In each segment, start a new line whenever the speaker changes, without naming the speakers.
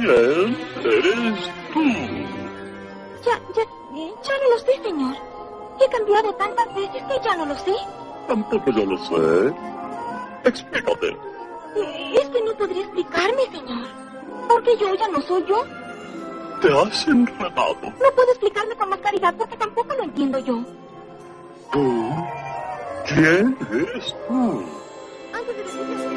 ¿Quién eres tú?
Ya, ya, eh, ya no lo sé, señor. He cambiado tantas veces que ya no lo sé.
Tampoco yo lo sé. Explícate.
Eh, Es que no podría explicarme, señor. Porque yo ya no soy yo.
Te has enredado.
No puedo explicarme con más claridad porque tampoco lo entiendo yo.
¿Tú? ¿Quién eres tú?
Antes de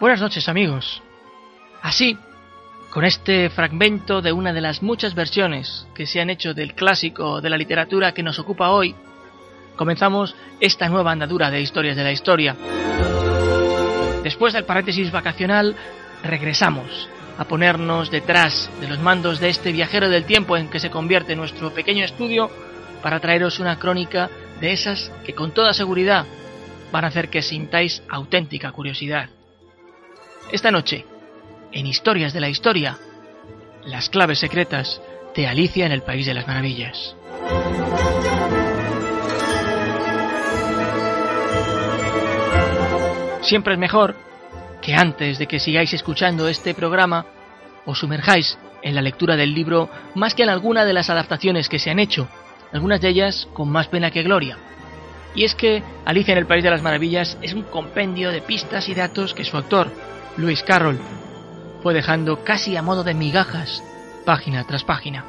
Buenas noches amigos. Así, con este fragmento de una de las muchas versiones que se han hecho del clásico de la literatura que nos ocupa hoy, comenzamos esta nueva andadura de historias de la historia. Después del paréntesis vacacional, regresamos a ponernos detrás de los mandos de este viajero del tiempo en que se convierte nuestro pequeño estudio para traeros una crónica de esas que con toda seguridad van a hacer que sintáis auténtica curiosidad. Esta noche, en Historias de la Historia, las claves secretas de Alicia en el País de las Maravillas. Siempre es mejor que antes de que sigáis escuchando este programa, os sumerjáis en la lectura del libro más que en alguna de las adaptaciones que se han hecho, algunas de ellas con más pena que gloria. Y es que Alicia en el País de las Maravillas es un compendio de pistas y datos que su autor, Lewis Carroll, fue dejando casi a modo de migajas, página tras página.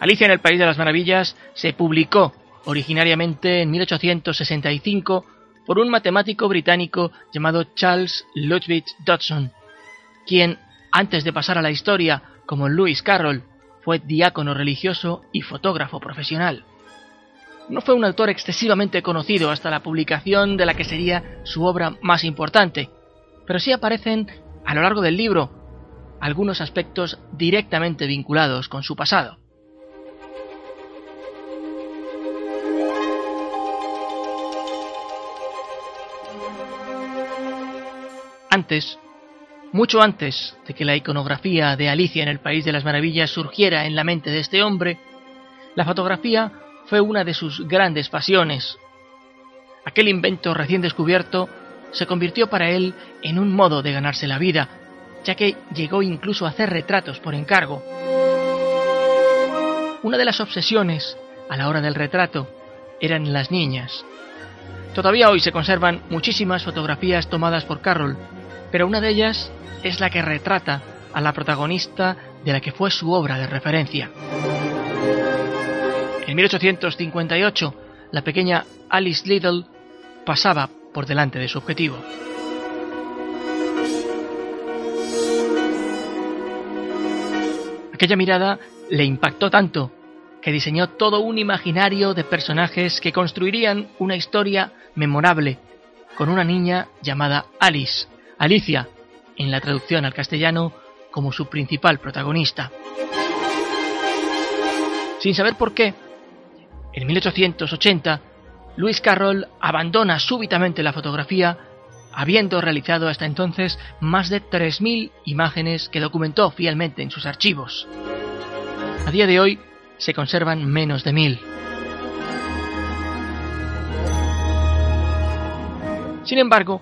Alicia en el País de las Maravillas se publicó originariamente en 1865 por un matemático británico llamado Charles Ludwig Dodson, quien, antes de pasar a la historia como Lewis Carroll, fue diácono religioso y fotógrafo profesional. No fue un autor excesivamente conocido hasta la publicación de la que sería su obra más importante, pero sí aparecen a lo largo del libro algunos aspectos directamente vinculados con su pasado. Antes, mucho antes de que la iconografía de Alicia en el País de las Maravillas surgiera en la mente de este hombre, la fotografía fue una de sus grandes pasiones. Aquel invento recién descubierto se convirtió para él en un modo de ganarse la vida, ya que llegó incluso a hacer retratos por encargo. Una de las obsesiones a la hora del retrato eran las niñas. Todavía hoy se conservan muchísimas fotografías tomadas por Carroll, pero una de ellas es la que retrata a la protagonista de la que fue su obra de referencia. En 1858, la pequeña Alice Liddell pasaba por delante de su objetivo. Aquella mirada le impactó tanto que diseñó todo un imaginario de personajes que construirían una historia memorable con una niña llamada Alice, Alicia, en la traducción al castellano como su principal protagonista. Sin saber por qué, en 1880, Lewis Carroll abandona súbitamente la fotografía, habiendo realizado hasta entonces más de 3.000 imágenes que documentó fielmente en sus archivos. A día de hoy se conservan menos de mil. Sin embargo,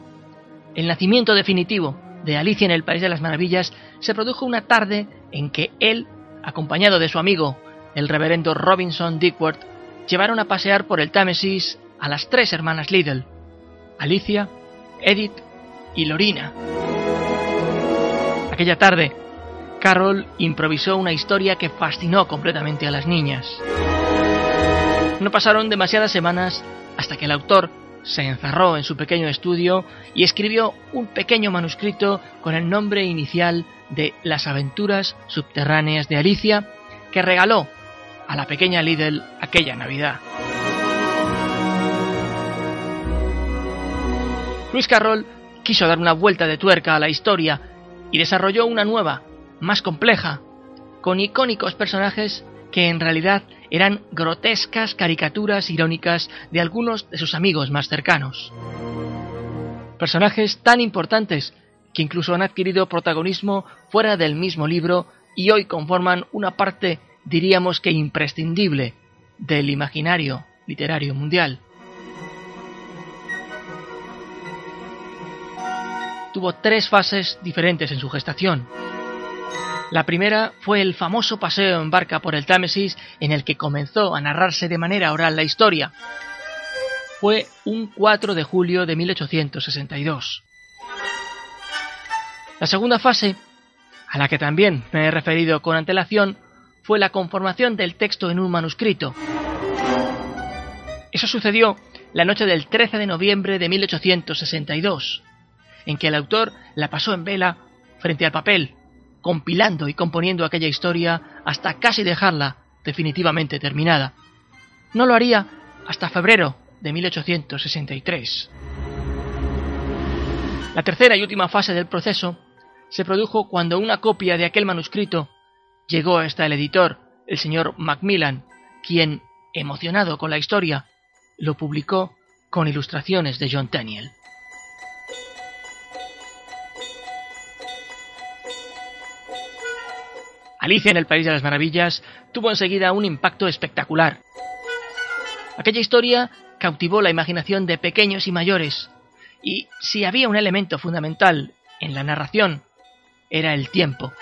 el nacimiento definitivo de Alicia en el País de las Maravillas se produjo una tarde en que él, acompañado de su amigo, el reverendo Robinson Dickworth, llevaron a pasear por el Támesis a las tres hermanas Liddell, Alicia, Edith y Lorina. Aquella tarde, Carol improvisó una historia que fascinó completamente a las niñas. No pasaron demasiadas semanas hasta que el autor se encerró en su pequeño estudio y escribió un pequeño manuscrito con el nombre inicial de Las aventuras subterráneas de Alicia, que regaló a la pequeña Liddell aquella Navidad. Luis Carroll quiso dar una vuelta de tuerca a la historia y desarrolló una nueva, más compleja, con icónicos personajes que en realidad eran grotescas caricaturas irónicas de algunos de sus amigos más cercanos. Personajes tan importantes que incluso han adquirido protagonismo fuera del mismo libro y hoy conforman una parte, diríamos que imprescindible, del imaginario literario mundial. Tuvo tres fases diferentes en su gestación. La primera fue el famoso paseo en barca por el Támesis en el que comenzó a narrarse de manera oral la historia. Fue un 4 de julio de 1862. La segunda fase, a la que también me he referido con antelación, fue la conformación del texto en un manuscrito. Eso sucedió la noche del 13 de noviembre de 1862, en que el autor la pasó en vela frente al papel compilando y componiendo aquella historia hasta casi dejarla definitivamente terminada. No lo haría hasta febrero de 1863. La tercera y última fase del proceso se produjo cuando una copia de aquel manuscrito llegó hasta el editor, el señor Macmillan, quien, emocionado con la historia, lo publicó con ilustraciones de John Tenniel. Alicia en el País de las Maravillas tuvo enseguida un impacto espectacular. Aquella historia cautivó la imaginación de pequeños y mayores, y si había un elemento fundamental en la narración, era el tiempo.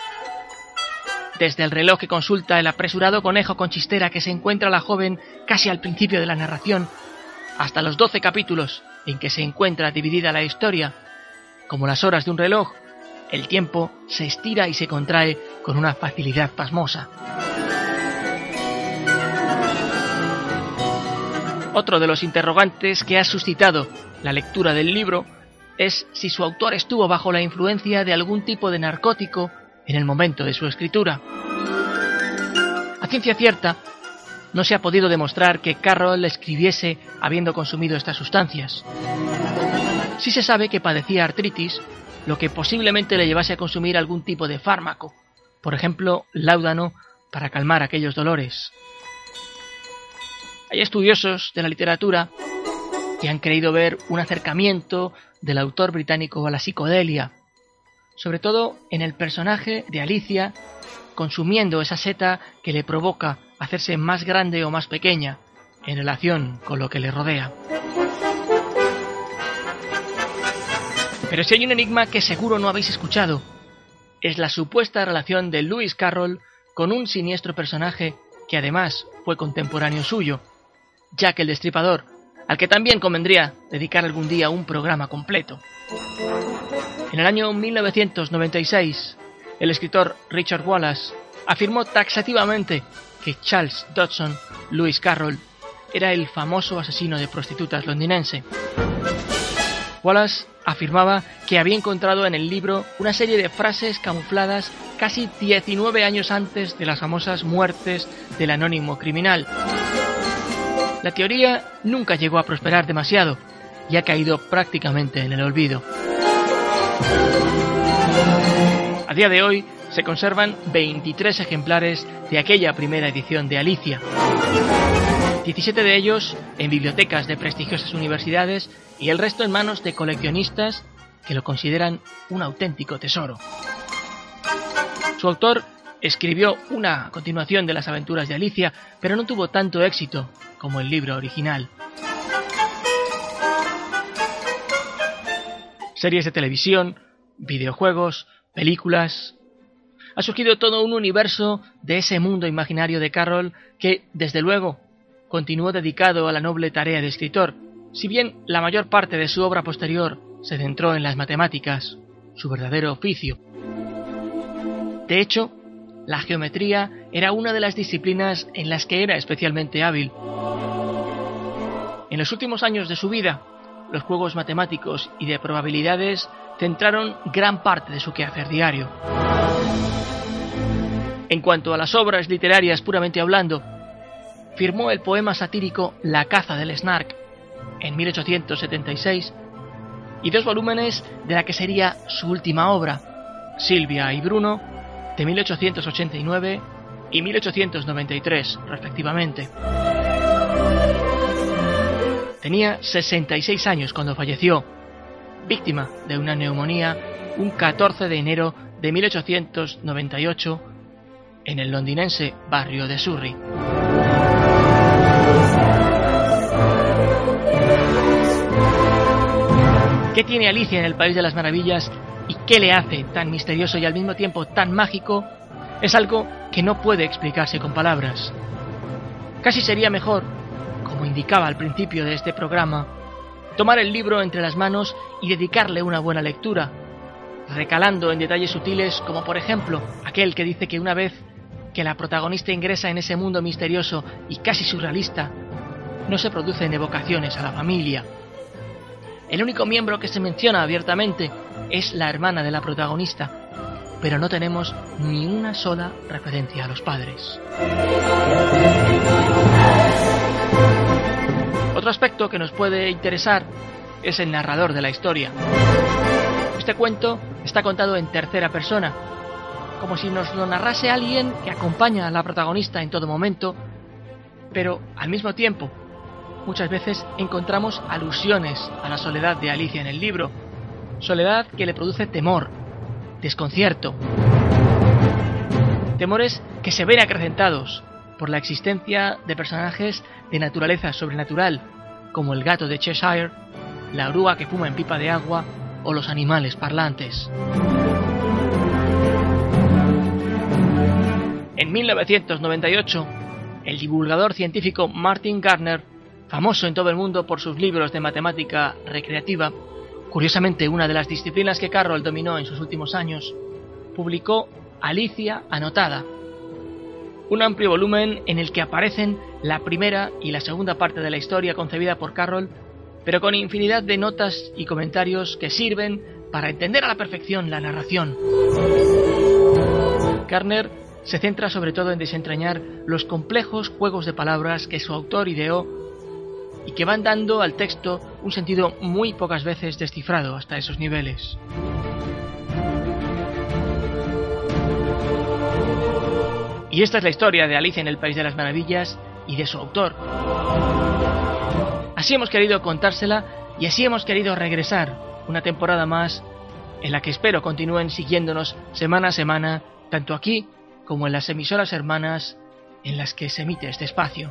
Desde el reloj que consulta el apresurado conejo con chistera que se encuentra la joven casi al principio de la narración, hasta los doce capítulos en que se encuentra dividida la historia, como las horas de un reloj, el tiempo se estira y se contrae con una facilidad pasmosa. Otro de los interrogantes que ha suscitado la lectura del libro es si su autor estuvo bajo la influencia de algún tipo de narcótico en el momento de su escritura. A ciencia cierta, no se ha podido demostrar que Carroll escribiese habiendo consumido estas sustancias. Sí se sabe que padecía artritis lo que posiblemente le llevase a consumir algún tipo de fármaco, por ejemplo, láudano para calmar aquellos dolores. Hay estudiosos de la literatura que han creído ver un acercamiento del autor británico a la psicodelia, sobre todo en el personaje de Alicia consumiendo esa seta que le provoca hacerse más grande o más pequeña en relación con lo que le rodea. Pero si hay un enigma que seguro no habéis escuchado, es la supuesta relación de Lewis Carroll con un siniestro personaje que además fue contemporáneo suyo, Jack el Destripador, al que también convendría dedicar algún día un programa completo. En el año 1996, el escritor Richard Wallace afirmó taxativamente que Charles Dodson Lewis Carroll era el famoso asesino de prostitutas londinense. Wallace afirmaba que había encontrado en el libro una serie de frases camufladas casi 19 años antes de las famosas muertes del anónimo criminal. La teoría nunca llegó a prosperar demasiado y ha caído prácticamente en el olvido. A día de hoy se conservan 23 ejemplares de aquella primera edición de Alicia. 17 de ellos en bibliotecas de prestigiosas universidades y el resto en manos de coleccionistas que lo consideran un auténtico tesoro. Su autor escribió una continuación de las aventuras de Alicia, pero no tuvo tanto éxito como el libro original. series de televisión, videojuegos, películas. Ha surgido todo un universo de ese mundo imaginario de Carroll que, desde luego, continuó dedicado a la noble tarea de escritor, si bien la mayor parte de su obra posterior se centró en las matemáticas, su verdadero oficio. De hecho, la geometría era una de las disciplinas en las que era especialmente hábil. En los últimos años de su vida, los juegos matemáticos y de probabilidades centraron gran parte de su quehacer diario. En cuanto a las obras literarias puramente hablando, firmó el poema satírico La caza del Snark en 1876 y dos volúmenes de la que sería su última obra, Silvia y Bruno, de 1889 y 1893, respectivamente. Tenía 66 años cuando falleció, víctima de una neumonía un 14 de enero de 1898 en el londinense barrio de Surrey. ¿Qué tiene Alicia en el País de las Maravillas y qué le hace tan misterioso y al mismo tiempo tan mágico? Es algo que no puede explicarse con palabras. Casi sería mejor, como indicaba al principio de este programa, tomar el libro entre las manos y dedicarle una buena lectura, recalando en detalles sutiles como por ejemplo aquel que dice que una vez que la protagonista ingresa en ese mundo misterioso y casi surrealista, no se producen evocaciones a la familia, el único miembro que se menciona abiertamente es la hermana de la protagonista, pero no tenemos ni una sola referencia a los padres. Otro aspecto que nos puede interesar es el narrador de la historia. Este cuento está contado en tercera persona, como si nos lo narrase alguien que acompaña a la protagonista en todo momento, pero al mismo tiempo muchas veces encontramos alusiones a la soledad de Alicia en el libro, soledad que le produce temor, desconcierto, temores que se ven acrecentados por la existencia de personajes de naturaleza sobrenatural, como el gato de Cheshire, la oruga que fuma en pipa de agua o los animales parlantes. En 1998, el divulgador científico Martin Gardner famoso en todo el mundo por sus libros de matemática recreativa, curiosamente una de las disciplinas que Carroll dominó en sus últimos años, publicó Alicia Anotada, un amplio volumen en el que aparecen la primera y la segunda parte de la historia concebida por Carroll, pero con infinidad de notas y comentarios que sirven para entender a la perfección la narración. Se centra sobre todo en desentrañar los complejos juegos de palabras que su autor ideó y que van dando al texto un sentido muy pocas veces descifrado hasta esos niveles. Y esta es la historia de Alicia en el País de las Maravillas y de su autor. Así hemos querido contársela y así hemos querido regresar una temporada más en la que espero continúen siguiéndonos semana a semana, tanto aquí como en las emisoras hermanas en las que se emite este espacio.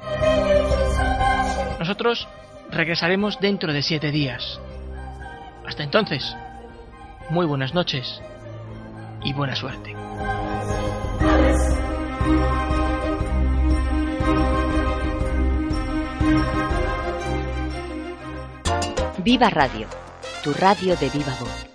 Nosotros regresaremos dentro de siete días. Hasta entonces, muy buenas noches y buena suerte.
Viva Radio, tu radio de viva voz.